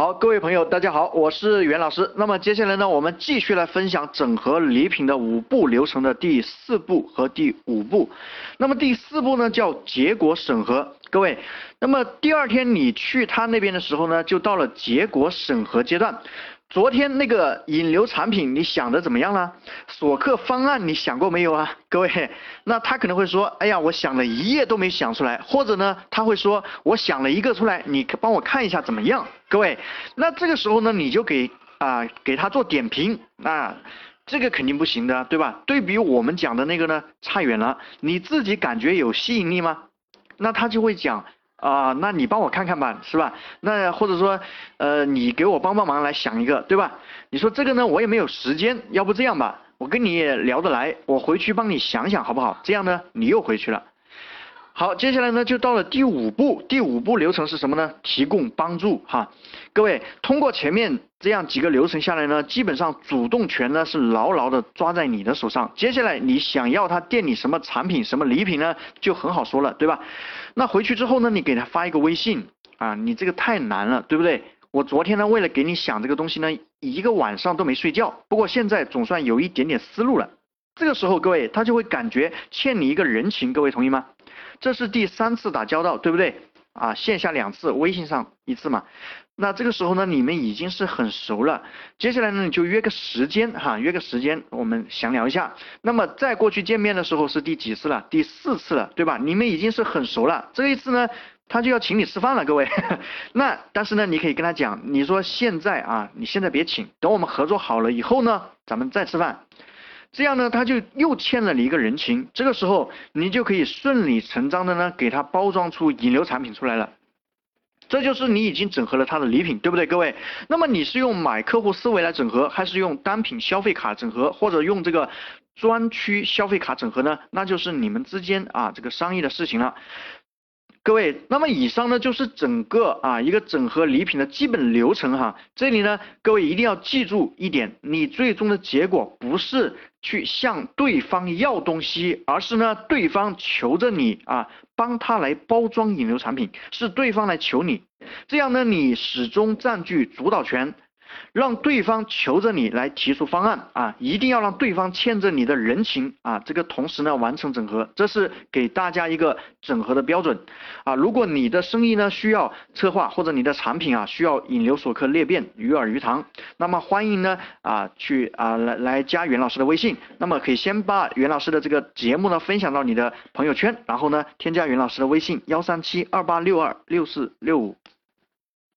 好，各位朋友，大家好，我是袁老师。那么接下来呢，我们继续来分享整合礼品的五步流程的第四步和第五步。那么第四步呢，叫结果审核。各位，那么第二天你去他那边的时候呢，就到了结果审核阶段。昨天那个引流产品你想的怎么样了？锁客方案你想过没有啊？各位，那他可能会说，哎呀，我想了一夜都没想出来，或者呢，他会说，我想了一个出来，你帮我看一下怎么样？各位，那这个时候呢，你就给啊给他做点评，那这个肯定不行的，对吧？对比我们讲的那个呢，差远了。你自己感觉有吸引力吗？那他就会讲。啊，那你帮我看看吧，是吧？那或者说，呃，你给我帮帮忙来想一个，对吧？你说这个呢，我也没有时间，要不这样吧，我跟你也聊得来，我回去帮你想想好不好？这样呢，你又回去了。好，接下来呢就到了第五步，第五步流程是什么呢？提供帮助哈，各位通过前面这样几个流程下来呢，基本上主动权呢是牢牢的抓在你的手上。接下来你想要他店里什么产品、什么礼品呢，就很好说了，对吧？那回去之后呢，你给他发一个微信啊，你这个太难了，对不对？我昨天呢为了给你想这个东西呢，一个晚上都没睡觉，不过现在总算有一点点思路了。这个时候各位他就会感觉欠你一个人情，各位同意吗？这是第三次打交道，对不对？啊，线下两次，微信上一次嘛。那这个时候呢，你们已经是很熟了。接下来呢，你就约个时间哈，约个时间，我们详聊一下。那么再过去见面的时候是第几次了？第四次了，对吧？你们已经是很熟了。这一次呢，他就要请你吃饭了，各位。那但是呢，你可以跟他讲，你说现在啊，你现在别请，等我们合作好了以后呢，咱们再吃饭。这样呢，他就又欠了你一个人情。这个时候，你就可以顺理成章的呢，给他包装出引流产品出来了。这就是你已经整合了他的礼品，对不对，各位？那么你是用买客户思维来整合，还是用单品消费卡整合，或者用这个专区消费卡整合呢？那就是你们之间啊这个商议的事情了。各位，那么以上呢就是整个啊一个整合礼品的基本流程哈。这里呢，各位一定要记住一点，你最终的结果不是去向对方要东西，而是呢对方求着你啊帮他来包装引流产品，是对方来求你，这样呢你始终占据主导权。让对方求着你来提出方案啊，一定要让对方欠着你的人情啊，这个同时呢完成整合，这是给大家一个整合的标准啊。如果你的生意呢需要策划，或者你的产品啊需要引流锁客裂变鱼饵鱼塘，那么欢迎呢啊去啊来来加袁老师的微信，那么可以先把袁老师的这个节目呢分享到你的朋友圈，然后呢添加袁老师的微信幺三七二八六二六四六五。